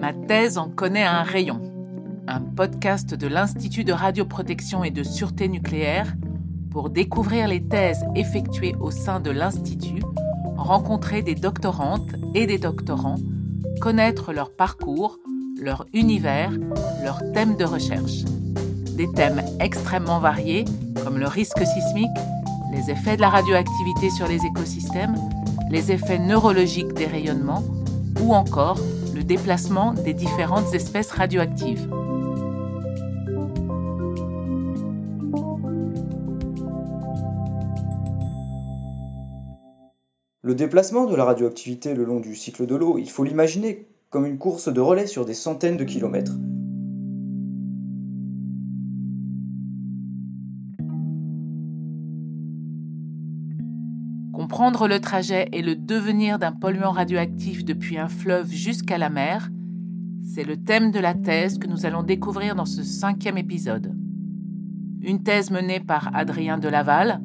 Ma thèse en connaît un rayon. Un podcast de l'Institut de radioprotection et de sûreté nucléaire pour découvrir les thèses effectuées au sein de l'Institut, rencontrer des doctorantes et des doctorants, connaître leur parcours, leur univers, leurs thèmes de recherche. Des thèmes extrêmement variés comme le risque sismique, les effets de la radioactivité sur les écosystèmes, les effets neurologiques des rayonnements ou encore le déplacement des différentes espèces radioactives. Le déplacement de la radioactivité le long du cycle de l'eau, il faut l'imaginer comme une course de relais sur des centaines de kilomètres. Comprendre le trajet et le devenir d'un polluant radioactif depuis un fleuve jusqu'à la mer, c'est le thème de la thèse que nous allons découvrir dans ce cinquième épisode. Une thèse menée par Adrien Delaval,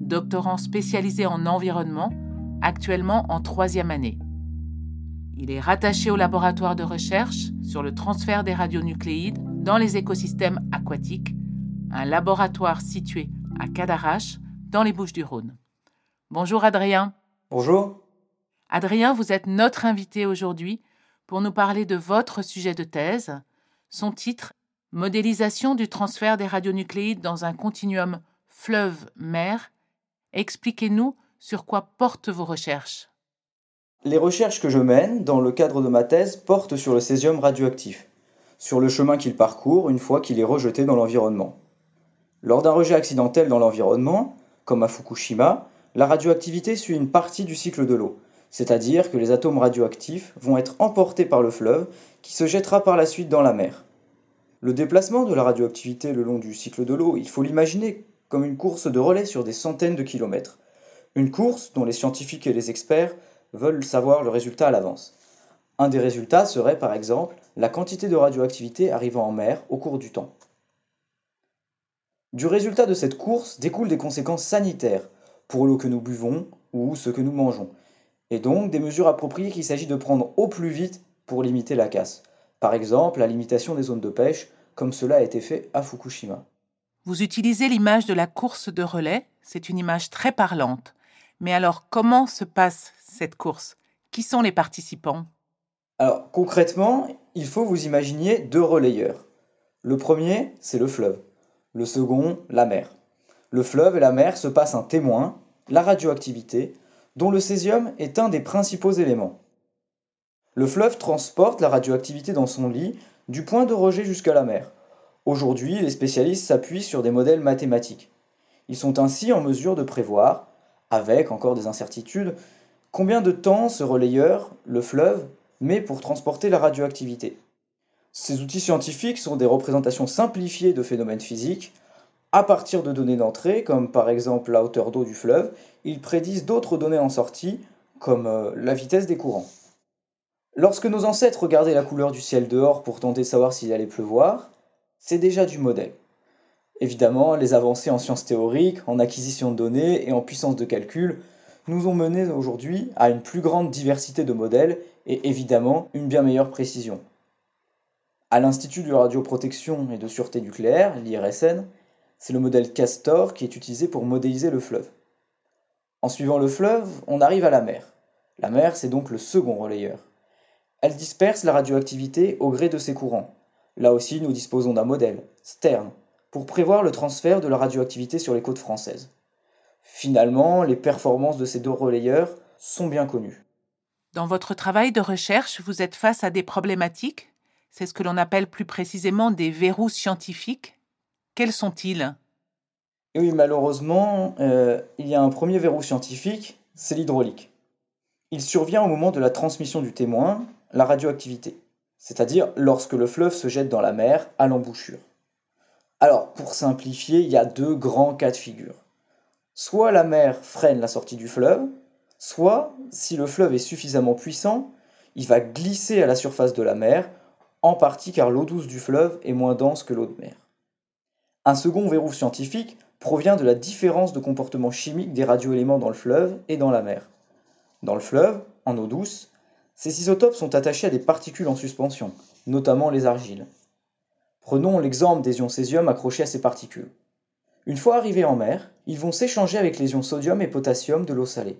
doctorant spécialisé en environnement, actuellement en troisième année. Il est rattaché au laboratoire de recherche sur le transfert des radionucléides dans les écosystèmes aquatiques, un laboratoire situé à Cadarache, dans les Bouches-du-Rhône. Bonjour Adrien. Bonjour. Adrien, vous êtes notre invité aujourd'hui pour nous parler de votre sujet de thèse. Son titre Modélisation du transfert des radionucléides dans un continuum fleuve-mer. Expliquez-nous sur quoi portent vos recherches. Les recherches que je mène dans le cadre de ma thèse portent sur le césium radioactif, sur le chemin qu'il parcourt une fois qu'il est rejeté dans l'environnement. Lors d'un rejet accidentel dans l'environnement, comme à Fukushima, la radioactivité suit une partie du cycle de l'eau, c'est-à-dire que les atomes radioactifs vont être emportés par le fleuve qui se jettera par la suite dans la mer. Le déplacement de la radioactivité le long du cycle de l'eau, il faut l'imaginer comme une course de relais sur des centaines de kilomètres. Une course dont les scientifiques et les experts veulent savoir le résultat à l'avance. Un des résultats serait par exemple la quantité de radioactivité arrivant en mer au cours du temps. Du résultat de cette course découlent des conséquences sanitaires pour l'eau que nous buvons ou ce que nous mangeons, et donc des mesures appropriées qu'il s'agit de prendre au plus vite pour limiter la casse. Par exemple, la limitation des zones de pêche, comme cela a été fait à Fukushima. Vous utilisez l'image de la course de relais, c'est une image très parlante. Mais alors, comment se passe cette course? Qui sont les participants? Alors, concrètement, il faut vous imaginer deux relayeurs. Le premier, c'est le fleuve. Le second, la mer. Le fleuve et la mer se passent un témoin, la radioactivité, dont le césium est un des principaux éléments. Le fleuve transporte la radioactivité dans son lit du point de rejet jusqu'à la mer. Aujourd'hui, les spécialistes s'appuient sur des modèles mathématiques. Ils sont ainsi en mesure de prévoir, avec encore des incertitudes, combien de temps ce relayeur, le fleuve, met pour transporter la radioactivité. Ces outils scientifiques sont des représentations simplifiées de phénomènes physiques, à partir de données d'entrée, comme par exemple la hauteur d'eau du fleuve, ils prédisent d'autres données en sortie, comme euh, la vitesse des courants. Lorsque nos ancêtres regardaient la couleur du ciel dehors pour tenter de savoir s'il allait pleuvoir, c'est déjà du modèle. Évidemment, les avancées en sciences théoriques, en acquisition de données et en puissance de calcul nous ont mené aujourd'hui à une plus grande diversité de modèles et évidemment une bien meilleure précision. À l'Institut de radioprotection et de sûreté nucléaire, l'IRSN, c'est le modèle Castor qui est utilisé pour modéliser le fleuve. En suivant le fleuve, on arrive à la mer. La mer, c'est donc le second relayeur. Elle disperse la radioactivité au gré de ses courants. Là aussi, nous disposons d'un modèle, Stern, pour prévoir le transfert de la radioactivité sur les côtes françaises. Finalement, les performances de ces deux relayeurs sont bien connues. Dans votre travail de recherche, vous êtes face à des problématiques C'est ce que l'on appelle plus précisément des verrous scientifiques quels sont-ils? Oui, malheureusement, euh, il y a un premier verrou scientifique, c'est l'hydraulique. Il survient au moment de la transmission du témoin, la radioactivité, c'est-à-dire lorsque le fleuve se jette dans la mer à l'embouchure. Alors, pour simplifier, il y a deux grands cas de figure. Soit la mer freine la sortie du fleuve, soit, si le fleuve est suffisamment puissant, il va glisser à la surface de la mer, en partie car l'eau douce du fleuve est moins dense que l'eau de mer. Un second verrou scientifique provient de la différence de comportement chimique des radioéléments dans le fleuve et dans la mer. Dans le fleuve, en eau douce, Ces isotopes sont attachés à des particules en suspension, notamment les argiles. Prenons l'exemple des ions césium accrochés à ces particules. Une fois arrivés en mer, ils vont s'échanger avec les ions sodium et potassium de l'eau salée.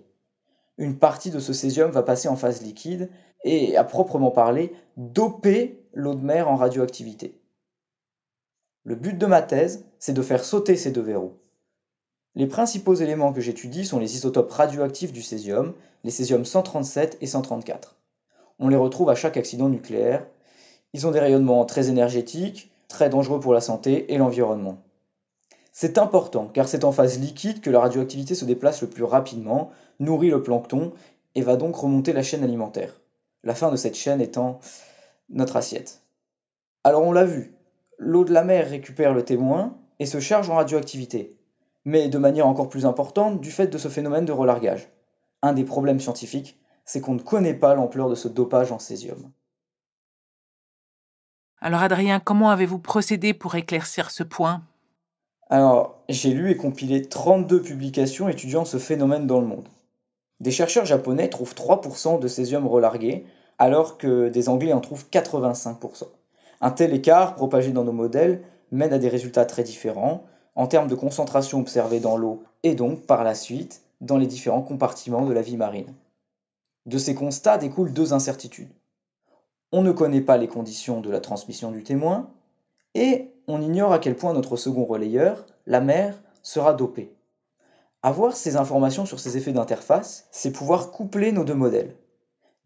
Une partie de ce césium va passer en phase liquide et, à proprement parler, doper l'eau de mer en radioactivité. Le but de ma thèse, c'est de faire sauter ces deux verrous. Les principaux éléments que j'étudie sont les isotopes radioactifs du césium, les césium 137 et 134. On les retrouve à chaque accident nucléaire. Ils ont des rayonnements très énergétiques, très dangereux pour la santé et l'environnement. C'est important car c'est en phase liquide que la radioactivité se déplace le plus rapidement, nourrit le plancton et va donc remonter la chaîne alimentaire. La fin de cette chaîne étant notre assiette. Alors on l'a vu, l'eau de la mer récupère le témoin et se charge en radioactivité, mais de manière encore plus importante du fait de ce phénomène de relargage. Un des problèmes scientifiques, c'est qu'on ne connaît pas l'ampleur de ce dopage en césium. Alors Adrien, comment avez-vous procédé pour éclaircir ce point? Alors, j'ai lu et compilé 32 publications étudiant ce phénomène dans le monde. Des chercheurs japonais trouvent 3% de césium relargué, alors que des Anglais en trouvent 85%. Un tel écart, propagé dans nos modèles, mène à des résultats très différents en termes de concentration observée dans l'eau et donc, par la suite, dans les différents compartiments de la vie marine. De ces constats découlent deux incertitudes. On ne connaît pas les conditions de la transmission du témoin et on ignore à quel point notre second relayeur, la mer, sera dopé. Avoir ces informations sur ces effets d'interface, c'est pouvoir coupler nos deux modèles.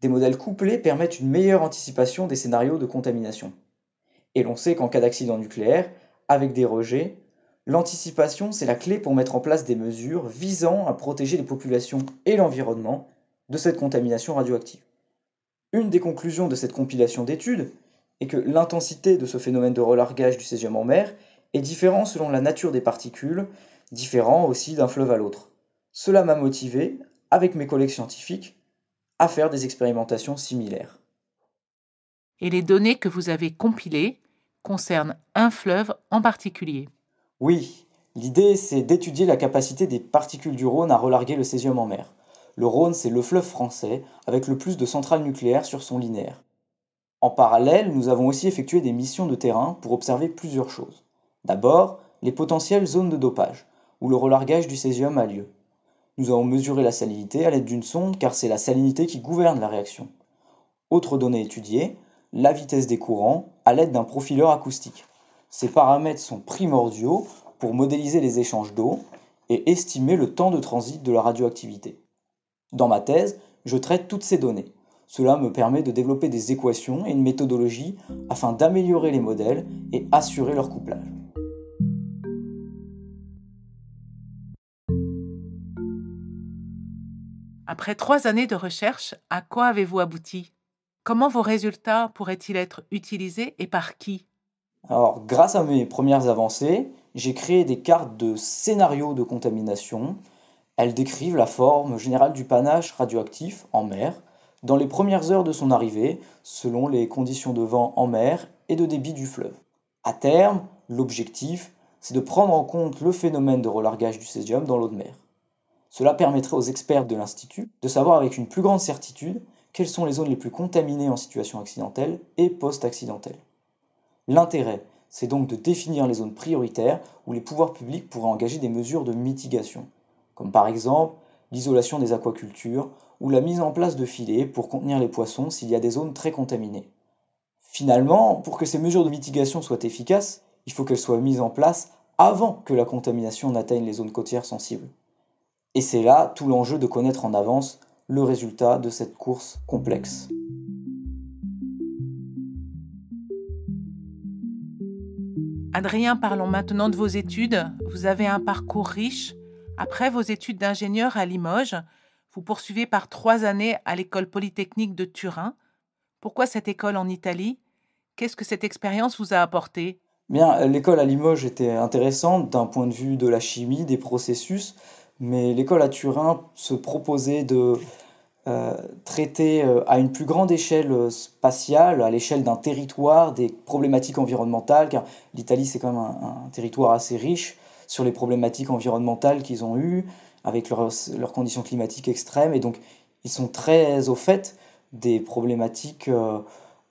Des modèles couplés permettent une meilleure anticipation des scénarios de contamination. Et l'on sait qu'en cas d'accident nucléaire, avec des rejets, l'anticipation, c'est la clé pour mettre en place des mesures visant à protéger les populations et l'environnement de cette contamination radioactive. Une des conclusions de cette compilation d'études est que l'intensité de ce phénomène de relargage du césium en mer est différente selon la nature des particules, différent aussi d'un fleuve à l'autre. Cela m'a motivé, avec mes collègues scientifiques, à faire des expérimentations similaires. Et les données que vous avez compilées concerne un fleuve en particulier. Oui, l'idée c'est d'étudier la capacité des particules du Rhône à relarguer le césium en mer. Le Rhône, c'est le fleuve français avec le plus de centrales nucléaires sur son linéaire. En parallèle, nous avons aussi effectué des missions de terrain pour observer plusieurs choses. D'abord, les potentielles zones de dopage, où le relargage du césium a lieu. Nous avons mesuré la salinité à l'aide d'une sonde car c'est la salinité qui gouverne la réaction. Autre donnée étudiée, la vitesse des courants à l'aide d'un profileur acoustique. Ces paramètres sont primordiaux pour modéliser les échanges d'eau et estimer le temps de transit de la radioactivité. Dans ma thèse, je traite toutes ces données. Cela me permet de développer des équations et une méthodologie afin d'améliorer les modèles et assurer leur couplage. Après trois années de recherche, à quoi avez-vous abouti? Comment vos résultats pourraient-ils être utilisés et par qui? Alors, grâce à mes premières avancées, j'ai créé des cartes de scénarios de contamination. Elles décrivent la forme générale du panache radioactif en mer dans les premières heures de son arrivée, selon les conditions de vent en mer et de débit du fleuve. À terme, l'objectif, c'est de prendre en compte le phénomène de relargage du césium dans l'eau de mer. Cela permettrait aux experts de l'Institut de savoir avec une plus grande certitude quelles sont les zones les plus contaminées en situation accidentelle et post-accidentelle. L'intérêt, c'est donc de définir les zones prioritaires où les pouvoirs publics pourraient engager des mesures de mitigation, comme par exemple l'isolation des aquacultures ou la mise en place de filets pour contenir les poissons s'il y a des zones très contaminées. Finalement, pour que ces mesures de mitigation soient efficaces, il faut qu'elles soient mises en place avant que la contamination n'atteigne les zones côtières sensibles. Et c'est là tout l'enjeu de connaître en avance le résultat de cette course complexe. Adrien, parlons maintenant de vos études. Vous avez un parcours riche. Après vos études d'ingénieur à Limoges, vous poursuivez par trois années à l'école polytechnique de Turin. Pourquoi cette école en Italie? Qu'est-ce que cette expérience vous a apporté? Bien, l'école à Limoges était intéressante d'un point de vue de la chimie, des processus, mais l'école à Turin se proposait de euh, traiter euh, à une plus grande échelle euh, spatiale, à l'échelle d'un territoire, des problématiques environnementales, car l'Italie c'est quand même un, territoire assez riche sur les problématiques environnementales qu'ils ont eues, avec leurs conditions climatiques extrêmes, et donc ils sont très au fait des problématiques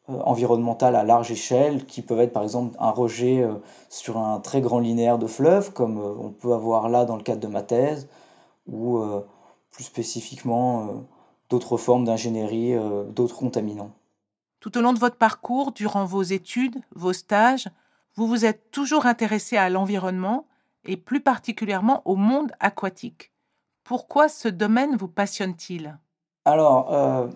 environnementales à large échelle, qui peuvent être par exemple un rejet sur un très grand linéaire de fleuve, comme on peut avoir là dans le cadre de ma thèse, ou plus spécifiquement d'autres formes d'ingénierie, d'autres contaminants. Tout au long de votre parcours, durant vos études, vos stages, vous vous êtes toujours intéressé à l'environnement et plus particulièrement au monde aquatique. Pourquoi ce domaine vous passionne-t-il? Alors, euh,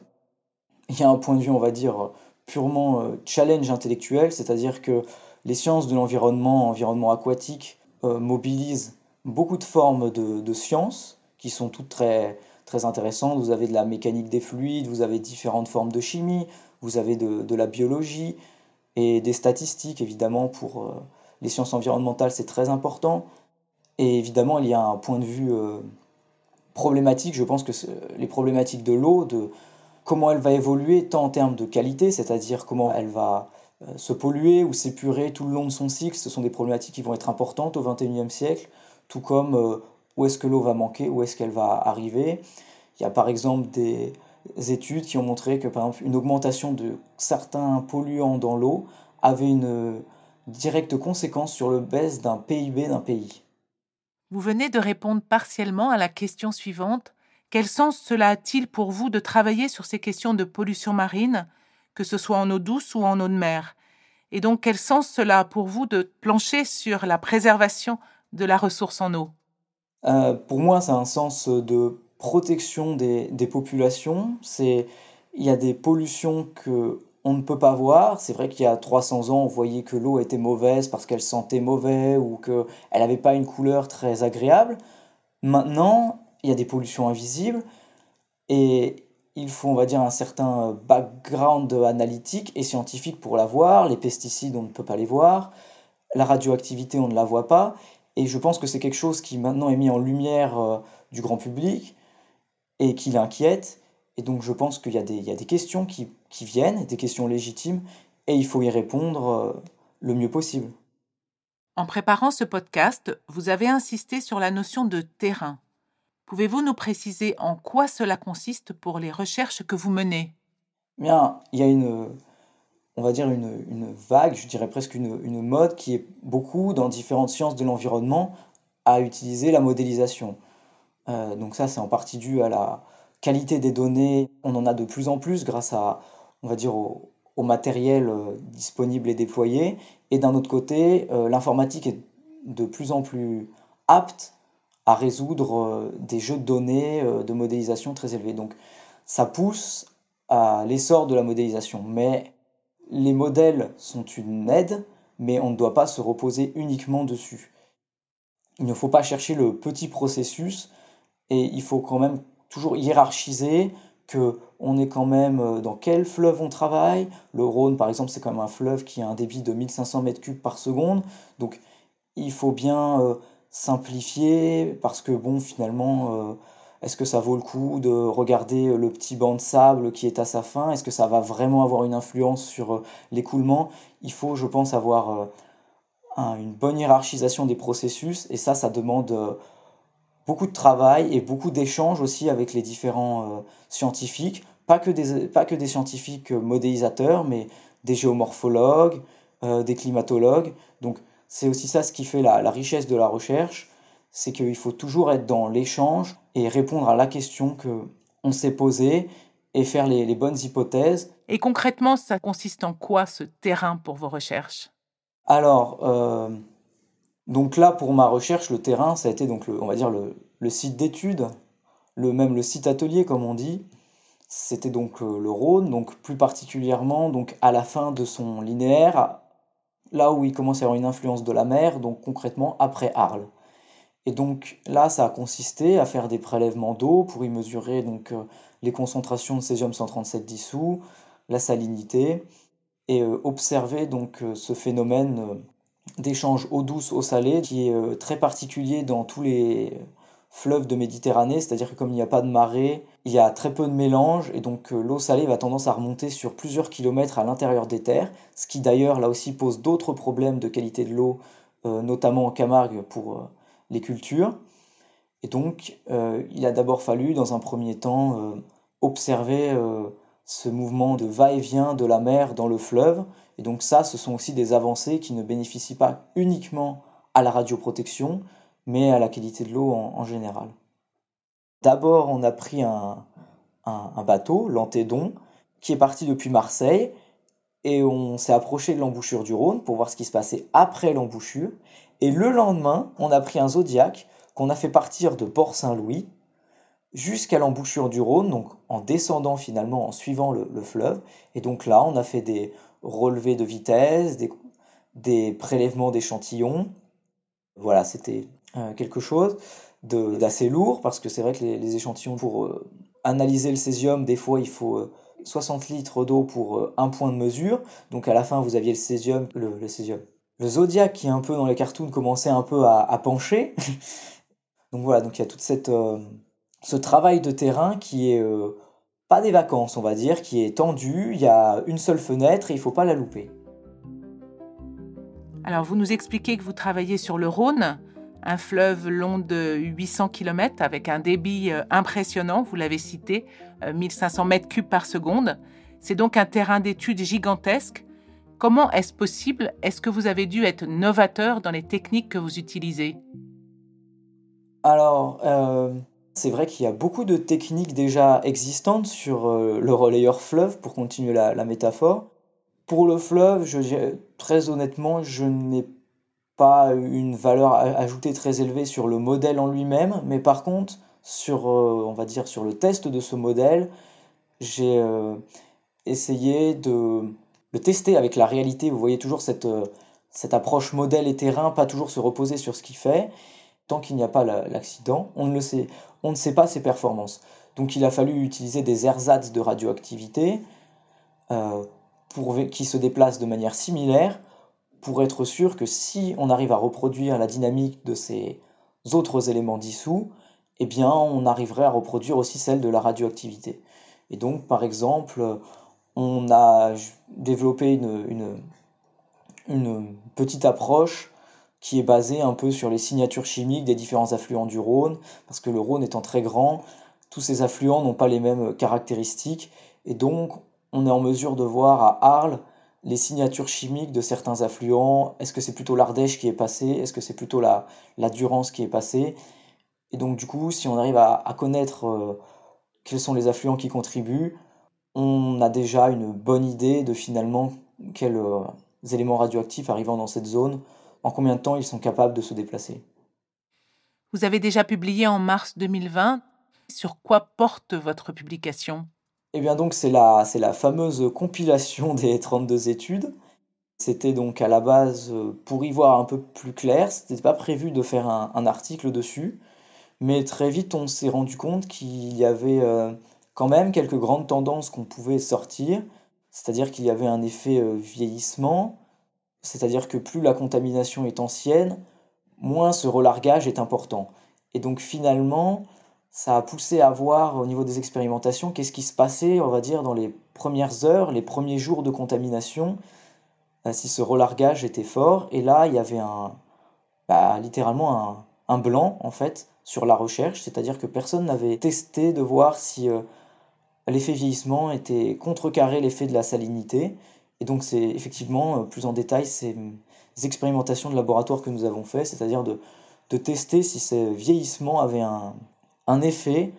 il y a un point de vue, on va dire, purement euh, challenge intellectuel, c'est-à-dire que les sciences de l'environnement, environnement aquatique, euh, mobilisent beaucoup de formes de, sciences qui sont toutes très, très intéressantes. Vous avez de la mécanique des fluides, vous avez différentes formes de chimie, vous avez de, la biologie et des statistiques, évidemment, pour les sciences environnementales, c'est très important. Et évidemment, il y a un point de vue problématique, je pense que les problématiques de l'eau, de comment elle va évoluer tant en termes de qualité, c'est-à-dire comment elle va euh, se polluer ou s'épurer tout le long de son cycle, ce sont des problématiques qui vont être importantes au XXIe siècle, tout comme euh, où est-ce que l'eau va manquer, où est-ce qu'elle va arriver. Il y a par exemple des études qui ont montré que une augmentation de certains polluants dans l'eau avait une directe conséquence sur le baisse d'un PIB d'un pays. Vous venez de répondre partiellement à la question suivante. Quel sens cela a-t-il pour vous de travailler sur ces questions de pollution marine, que ce soit en eau douce ou en eau de mer? Et donc quel sens cela a pour vous de plancher sur la préservation de la ressource en eau? Euh, Pour moi, ça a un sens de protection des, populations. C'est il y a des pollutions que on ne peut pas voir. C'est vrai qu'il y a 300 ans, on voyait que l'eau était mauvaise parce qu'elle sentait mauvais ou qu'elle n'avait pas une couleur très agréable. Maintenant, il y a des pollutions invisibles et il faut, on va dire, un certain background analytique et scientifique pour la voir. Les pesticides, on ne peut pas les voir. La radioactivité, on ne la voit pas. Et je pense que c'est quelque chose qui maintenant est mis en lumière euh, du grand public et qui l'inquiète. Et donc je pense qu'il y, a des questions qui, viennent, des questions légitimes, et il faut y répondre euh, le mieux possible. En préparant ce podcast, vous avez insisté sur la notion de terrain. Pouvez-vous nous préciser en quoi cela consiste pour les recherches que vous menez? Bien, il y a une, on va dire une, vague, je dirais presque une, mode qui est beaucoup dans différentes sciences de l'environnement à utiliser la modélisation. Euh, donc ça, c'est en partie dû à la, qualité des données, on en a de plus en plus grâce à, on va dire, au, matériel euh, disponible et déployé. Et d'un autre côté, euh, l'informatique est de plus en plus apte à résoudre euh, des jeux de données de modélisation très élevés. Donc ça pousse à l'essor de la modélisation. Mais les modèles sont une aide, mais on ne doit pas se reposer uniquement dessus. Il ne faut pas chercher le petit processus et il faut quand même toujours hiérarchiser, que on est quand même euh, dans quel fleuve on travaille. Le Rhône, par exemple, c'est quand même un fleuve qui a un débit de 1500 m3 par seconde. Donc, il faut bien euh, simplifier parce que, bon, finalement, euh, est-ce que ça vaut le coup de regarder le petit banc de sable qui est à sa fin? Est-ce que ça va vraiment avoir une influence sur l'écoulement? Il faut, je pense, avoir une bonne hiérarchisation des processus et ça, ça demande beaucoup de travail et beaucoup d'échanges aussi avec les différents euh, scientifiques, pas que, des, pas que des scientifiques euh, modélisateurs, mais des géomorphologues, euh, des climatologues. Donc c'est aussi ça ce qui fait la, richesse de la recherche, c'est qu'il faut toujours être dans l'échange et répondre à la question que on s'est posée et faire les, les, bonnes hypothèses. Et concrètement, ça consiste en quoi ce terrain pour vos recherches? Alors, donc là, pour ma recherche, le terrain, ça a été donc on va dire le, site d'étude, le même le site atelier comme on dit. C'était donc euh, le Rhône, donc plus particulièrement donc à la fin de son linéaire, là où il commence à avoir une influence de la mer, donc concrètement après Arles. Et donc là, ça a consisté à faire des prélèvements d'eau pour y mesurer donc euh, les concentrations de césium 137 dissous, la salinité, et euh, observer donc ce phénomène d'échange eau douce, eau salée, qui est euh, très particulier dans tous les fleuves de Méditerranée, c'est-à-dire que comme il n'y a pas de marée, il y a très peu de mélange, et donc euh, l'eau salée va tendance à remonter sur plusieurs kilomètres à l'intérieur des terres, ce qui d'ailleurs là aussi pose d'autres problèmes de qualité de l'eau, euh, notamment en Camargue pour les cultures. Et donc il a d'abord fallu, dans un premier temps, observer ce mouvement de va-et-vient de la mer dans le fleuve. Et donc ça, ce sont aussi des avancées qui ne bénéficient pas uniquement à la radioprotection, mais à la qualité de l'eau en, général. D'abord, on a pris un, un bateau, l'Antédon, qui est parti depuis Marseille, et on s'est approché de l'embouchure du Rhône pour voir ce qui se passait après l'embouchure. Et le lendemain, on a pris un Zodiac qu'on a fait partir de Port-Saint-Louis jusqu'à l'embouchure du Rhône, donc en descendant finalement, en suivant le, fleuve. Et donc là, on a fait des relevés de vitesse, des, prélèvements d'échantillons. Voilà, c'était quelque chose d'assez lourd parce que c'est vrai que les, échantillons, pour euh, analyser le césium, des fois il faut 60 euh, litres d'eau pour un point de mesure. Donc à la fin, vous aviez le césium, le, césium. Le zodiaque qui est un peu dans les cartoons commençait un peu à, pencher. donc voilà, donc il y a toute cette ce travail de terrain qui est pas des vacances, on va dire, qui est tendu. Il y a une seule fenêtre et il faut pas la louper. Alors, vous nous expliquez que vous travaillez sur le Rhône, un fleuve long de 800 km avec un débit euh, impressionnant, vous l'avez cité, 1500 euh, mètres cubes par seconde. C'est donc un terrain d'étude gigantesque. Comment est-ce possible? Est-ce que vous avez dû être novateur dans les techniques que vous utilisez? Alors, euh, c'est vrai qu'il y a beaucoup de techniques déjà existantes sur le relayeur fleuve, pour continuer la métaphore. Pour le fleuve, très honnêtement, je n'ai pas une valeur ajoutée très élevée sur le modèle en lui-même, mais par contre, sur, euh, on va dire, sur le test de ce modèle, j'ai euh, essayé de le tester avec la réalité. Vous voyez toujours cette, euh, cette approche modèle et terrain, pas toujours se reposer sur ce qu'il fait. Tant qu'il n'y a pas l'accident, on ne le sait, on ne sait pas ses performances. Donc il a fallu utiliser des ersatz de radioactivité pour, qui se déplacent de manière similaire pour être sûr que si on arrive à reproduire la dynamique de ces autres éléments dissous, eh bien on arriverait à reproduire aussi celle de la radioactivité. Et donc par exemple, on a développé une, petite approche qui est basée un peu sur les signatures chimiques des différents affluents du Rhône, parce que le Rhône étant très grand, tous ces affluents n'ont pas les mêmes caractéristiques, et donc on est en mesure de voir à Arles les signatures chimiques de certains affluents. Est-ce que c'est plutôt l'Ardèche qui est passé Est-ce que c'est plutôt la, la Durance qui est passée? Et donc du coup, si on arrive à, connaître euh, quels sont les affluents qui contribuent, on a déjà une bonne idée de finalement quels euh, éléments radioactifs arrivant dans cette zone, en combien de temps ils sont capables de se déplacer. Vous avez déjà publié en mars 2020. Sur quoi porte votre publication? Eh bien donc c'est la, c'est la fameuse compilation des 32 études. C'était donc à la base euh, pour y voir un peu plus clair, c'était pas prévu de faire un, article dessus, mais très vite on s'est rendu compte qu'il y avait euh, quand même quelques grandes tendances qu'on pouvait sortir, c'est-à-dire qu'il y avait un effet euh, vieillissement, c'est-à-dire que plus la contamination est ancienne, moins ce relargage est important. Et donc finalement, ça a poussé à voir au niveau des expérimentations qu'est-ce qui se passait, on va dire, dans les premières heures, les premiers jours de contamination, euh, si ce relargage était fort. Et là, il y avait un, bah, littéralement un, blanc, en fait, sur la recherche, c'est-à-dire que personne n'avait testé de voir si euh, l'effet vieillissement était contrecarré l'effet de la salinité. Et donc, c'est effectivement, euh, plus en détail, ces, expérimentations de laboratoire que nous avons fait, c'est-à-dire de, de tester si ce vieillissement avait un, un effet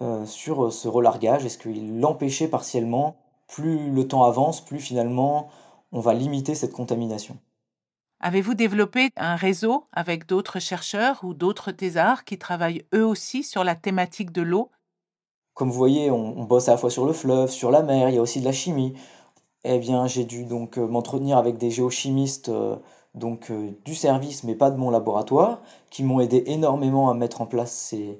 euh, sur euh, ce relargage Est-ce qu'il l'empêchait partiellement? Plus le temps avance, plus finalement on va limiter cette contamination. Avez-vous développé un réseau avec d'autres chercheurs ou d'autres thésards qui travaillent eux aussi sur la thématique de l'eau? Comme vous voyez, on, bosse à la fois sur le fleuve, sur la mer, il y a aussi de la chimie. Eh bien, j'ai dû donc euh, m'entretenir avec des géochimistes donc du service, mais pas de mon laboratoire, qui m'ont aidé énormément à mettre en place ces,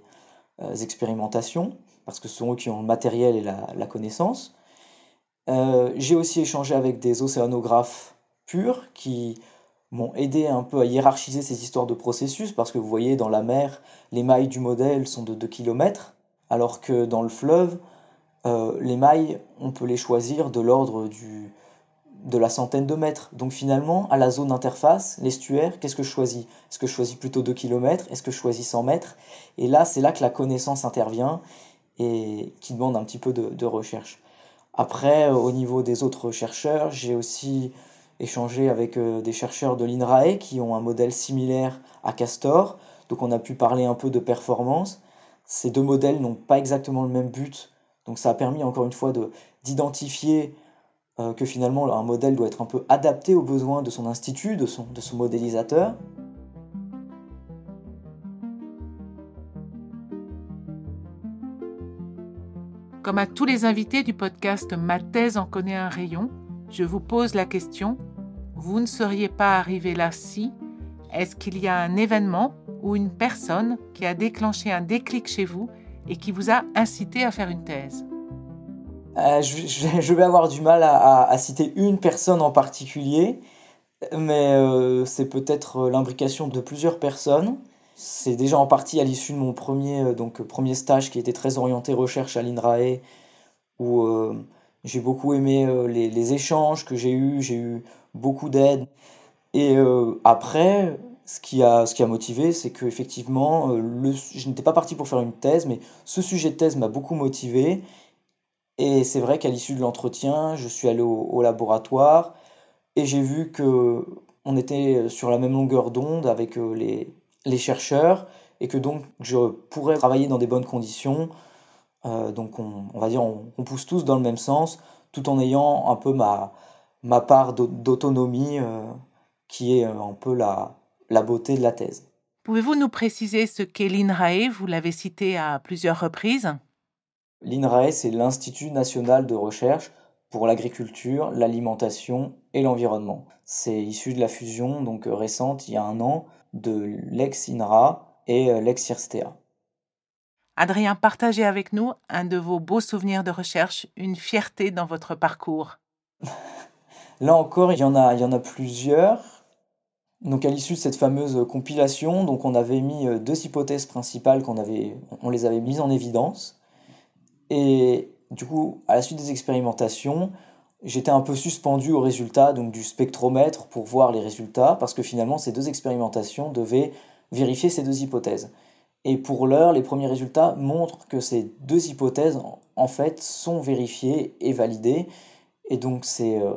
expérimentations, parce que ce sont eux qui ont le matériel et la, connaissance. Euh, j'ai aussi échangé avec des océanographes purs qui m'ont aidé un peu à hiérarchiser ces histoires de processus, parce que vous voyez, dans la mer, les mailles du modèle sont de 2 km, alors que dans le fleuve, euh, les mailles, on peut les choisir de l'ordre du, de la centaine de mètres. Donc finalement, à la zone d'interface, l'estuaire, qu'est-ce que je choisis? Est-ce que je choisis plutôt 2 km Est-ce que je choisis 100 mètres? Et là, c'est là que la connaissance intervient et qui demande un petit peu de, recherche. Après, au niveau des autres chercheurs, j'ai aussi échangé avec des chercheurs de l'INRAE qui ont un modèle similaire à Castor. Donc on a pu parler un peu de performance. Ces deux modèles n'ont pas exactement le même but. Donc ça a permis encore une fois d'identifier euh, que finalement un modèle doit être un peu adapté aux besoins de son institut, de son, de son modélisateur. Comme à tous les invités du podcast Ma thèse en connaît un rayon, je vous pose la question, vous ne seriez pas arrivé là si Est-ce qu'il y a un événement ou une personne qui a déclenché un déclic chez vous et qui vous a incité à faire une thèse? Euh, je, vais avoir du mal à, citer une personne en particulier, mais euh, c'est peut-être l'imbrication de plusieurs personnes. C'est déjà en partie à l'issue de mon premier, euh, donc, premier stage qui était très orienté recherche à l'INRAE, où j'ai beaucoup aimé les, échanges que j'ai eus, j'ai eu beaucoup d'aide. Et après, ce qui a, ce qui a motivé, c'est que effectivement, le, je n'étais pas parti pour faire une thèse, mais ce sujet de thèse m'a beaucoup motivé. Et c'est vrai qu'à l'issue de l'entretien, je suis allé au, laboratoire et j'ai vu que on était sur la même longueur d'onde avec euh, les, les, chercheurs et que donc je pourrais travailler dans des bonnes conditions. Euh, donc on, va dire on, pousse tous dans le même sens tout en ayant un peu ma, ma part d'autonomie euh, qui est un peu la, la beauté de la thèse. Pouvez-vous nous préciser ce qu'est l'INRAE? Vous l'avez cité à plusieurs reprises. L'INRAE, c'est l'Institut national de recherche pour l'agriculture, l'alimentation et l'environnement. C'est issu de la fusion donc euh, récente, il y a un an, de l'ex-INRA et euh, l'ex-IRSTEA. Adrien, partagez avec nous un de vos beaux souvenirs de recherche, une fierté dans votre parcours. Là encore, il y en a, il y en a plusieurs. Donc à l'issue de cette fameuse compilation, donc on avait mis euh, deux hypothèses principales qu'on avait, on les avait mises en évidence. Et du coup, à la suite des expérimentations, j'étais un peu suspendu aux résultats donc du spectromètre pour voir les résultats, parce que finalement, ces deux expérimentations devaient vérifier ces deux hypothèses. Et pour l'heure, les premiers résultats montrent que ces deux hypothèses, en fait, sont vérifiées et validées. Et donc, c'est euh,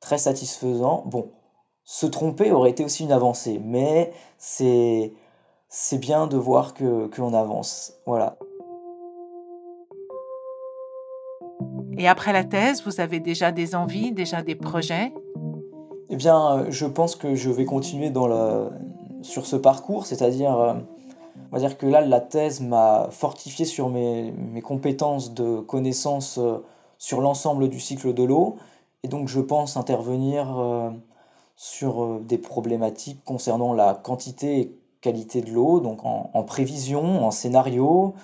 très satisfaisant. Bon, se tromper aurait été aussi une avancée, mais c'est bien de voir l'on avance. Voilà. Et après la thèse, vous avez déjà des envies, déjà des projets? Eh bien, euh, je pense que je vais continuer sur ce parcours, c'est-à-dire, euh, on va dire que là, la thèse m'a fortifié sur mes, compétences de connaissances euh, sur l'ensemble du cycle de l'eau, et donc je pense intervenir sur des problématiques concernant la quantité et qualité de l'eau, donc en prévision, en scénario,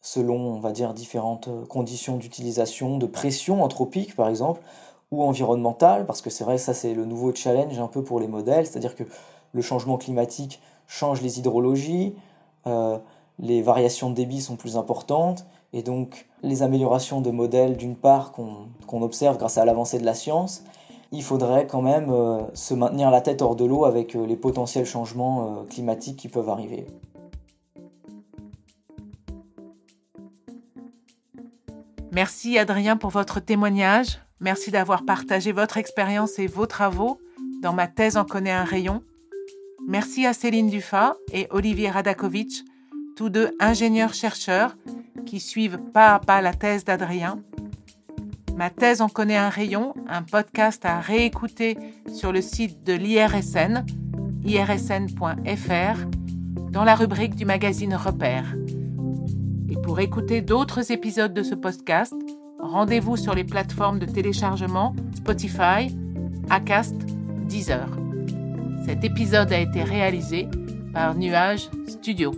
selon, on va dire, différentes euh, conditions d'utilisation, de pression anthropique par exemple, ou environnementale, parce que c'est vrai, ça c'est le nouveau challenge un peu pour les modèles, c'est-à-dire que le changement climatique change les hydrologies, euh, les variations de débit sont plus importantes, et donc les améliorations de modèles d'une part qu'on observe grâce à l'avancée de la science, il faudrait quand même euh, se maintenir la tête hors de l'eau avec les potentiels changements climatiques qui peuvent arriver. Merci Adrien pour votre témoignage. Merci d'avoir partagé votre expérience et vos travaux dans ma thèse en connaît un rayon. Merci à Céline Dufat et Olivier Radakovitch, tous deux ingénieurs-chercheurs qui suivent pas à pas la thèse d'Adrien. Ma thèse en connaît un rayon, un podcast à réécouter sur le site de l'IRSN, irsn.fr, dans la rubrique du magazine Repère. Pour écouter d'autres épisodes de ce podcast, rendez-vous sur les plateformes de téléchargement Spotify, Acast, Deezer. Cet épisode a été réalisé par Nuage Studio.